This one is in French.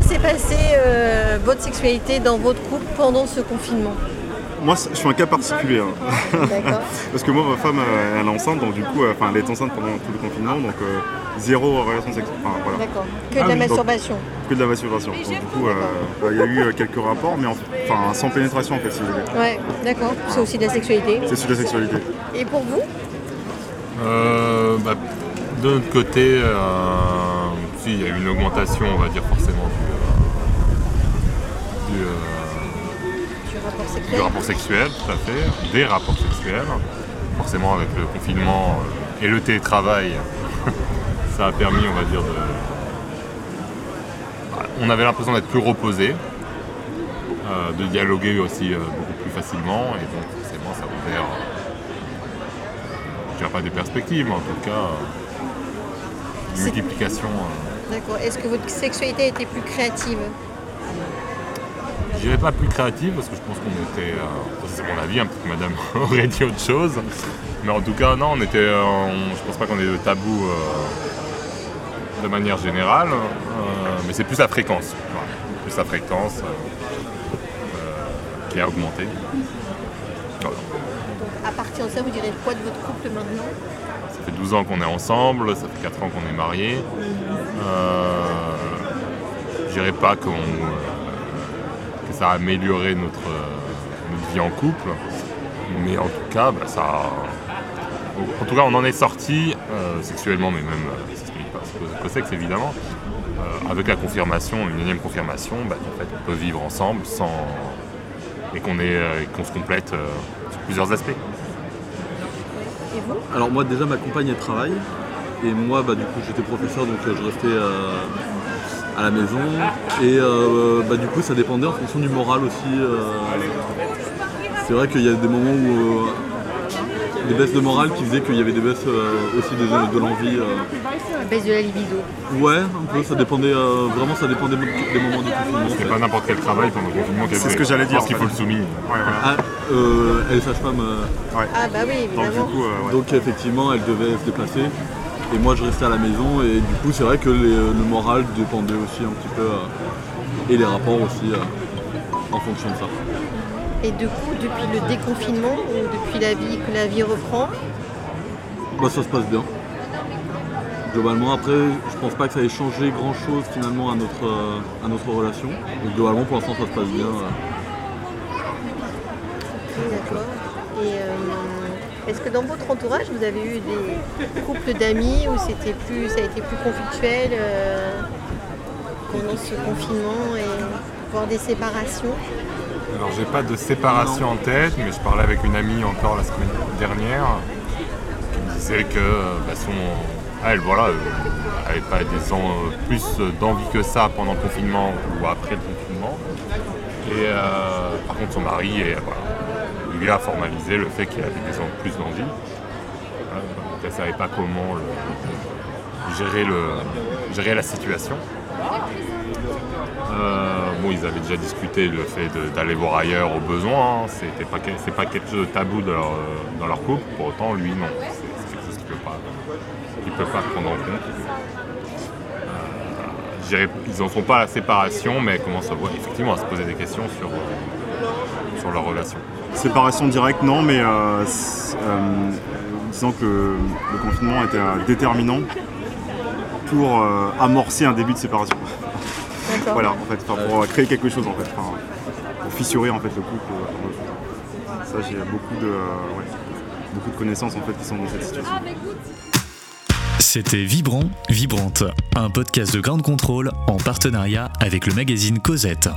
passé euh, votre sexualité dans votre couple pendant ce confinement Moi, je suis un cas particulier. hein. D'accord. Parce que moi, ma femme, euh, elle est enceinte, donc du coup, euh, enfin, elle est enceinte pendant tout le confinement, donc euh, zéro relation sexuelle. Enfin, voilà. D'accord. Que Ah de la oui, donc- masturbation. Que de la masturbation. Donc du coup, euh, bah, il y a eu quelques rapports, mais en- enfin, sans pénétration en fait, si vous voulez. Ouais, d'accord. C'est aussi de la sexualité. C'est sur la sexualité. Et pour vous Euh, bah, de notre côté, euh, si, il y a eu une augmentation, on va dire forcément du, euh, du, Du rapport du sexuel rapport sexuel, tout à fait, des rapports sexuels. Forcément, avec le confinement euh, et le télétravail, ça a permis, on va dire, de. Bah, On avait l'impression d'être plus reposé, euh, de dialoguer aussi euh, beaucoup plus facilement, et donc forcément, ça a ouvert, euh, je dirais pas des perspectives, mais en tout cas, une multiplication. D'accord. Est-ce que votre sexualité a été plus créative? Je dirais pas plus créative parce que je pense qu'on était, euh, c'est mon avis, hein, peut-être que madame aurait dit autre chose, mais en tout cas non, on était, euh, on- je pense pas qu'on ait de tabou euh, de manière générale, euh, mais c'est plus la fréquence, voilà. plus la fréquence qui a augmenté. Voilà. Donc à partir de ça, vous direz quoi de votre couple maintenant? Ça fait 12 ans qu'on est ensemble, ça fait 4 ans qu'on est mariés. Je dirais pas qu'on, que ça a amélioré notre, euh, notre vie en couple, mais en tout cas, bah, ça a- en tout cas, on en est sorti euh, sexuellement, mais même euh, ça se limite pas au sexe évidemment, euh, avec la confirmation, une énième confirmation, bah, qu'en fait, on peut vivre ensemble sans et qu'on euh, qu'on se complète euh, sur plusieurs aspects. Et vous? Alors moi déjà ma compagne elle travaille. Et moi bah, du coup j'étais professeur donc euh, je restais euh, à la maison et euh, bah, du coup ça dépendait en fonction du moral aussi. euh. c'est vrai qu'il y a des moments où euh, des baisses de morale qui faisaient qu'il y avait des baisses euh, aussi de, de l'envie. euh. La baisse de la libido. Ouais un peu ça dépendait euh, vraiment ça dépendait des moments du confinement. fait. pas n'importe quel travail pendant le confinement C'est ce que j'allais dire, pense qu'il faut le souligner. Ouais, voilà. Ah, euh, elle est sage-femme euh, Ah bah oui, Donc du évidemment. coup, euh, ouais. Donc effectivement, elle devait se déplacer. Et moi, je restais à la maison. Et du coup, c'est vrai que les- le moral dépendait aussi un petit peu. euh, et les rapports aussi euh, en fonction de ça. Et du coup, depuis le déconfinement ou depuis la vie que la vie reprend, Bah, ça se passe bien. Globalement, après, je pense pas que ça ait changé grand chose finalement à notre, euh, à notre relation. Donc globalement, pour l'instant, ça se passe bien. euh. d'accord. Et euh, est-ce que dans votre entourage, vous avez eu des couples d'amis où c'était plus, ça a été plus conflictuel euh, pendant ce confinement et voire des séparations? Alors j'ai pas de séparation en tête, mais je parlais avec une amie encore la semaine dernière qui me disait que euh, bah, son, elle voilà, euh, avait pas euh, plus d'envie que ça pendant le confinement ou après le confinement. Et euh, par contre son mari est, voilà, lui a formalisé le fait qu'il avait des plus d'envie. Donc elle savait pas comment gérer, le, gérer la situation. Euh, ils avaient déjà discuté le fait d'aller voir ailleurs au besoin. hein. C'était pas, pas quelque chose de tabou dans leur, dans leur couple. Pour autant, lui, non. C'est quelque chose qu'il ne peut pas, qu'il peut pas prendre en compte. Je dirais, ils n'en font pas à la séparation, mais commencent à, ouais, effectivement à se poser des questions sur, euh, sur leur relation. Séparation directe, non, mais euh, euh, disons que le, confinement était euh, déterminant pour euh, amorcer un début de séparation. Voilà, en fait, enfin, pour euh, créer quelque chose en fait, pour fissurer en fait le couple. euh, ça, j'ai beaucoup de, euh, ouais, beaucoup de connaissances en fait qui sont dans cette situation. C'était Vibrant, Vibrante, un podcast de Grande Contrôle en partenariat avec le magazine Cosette.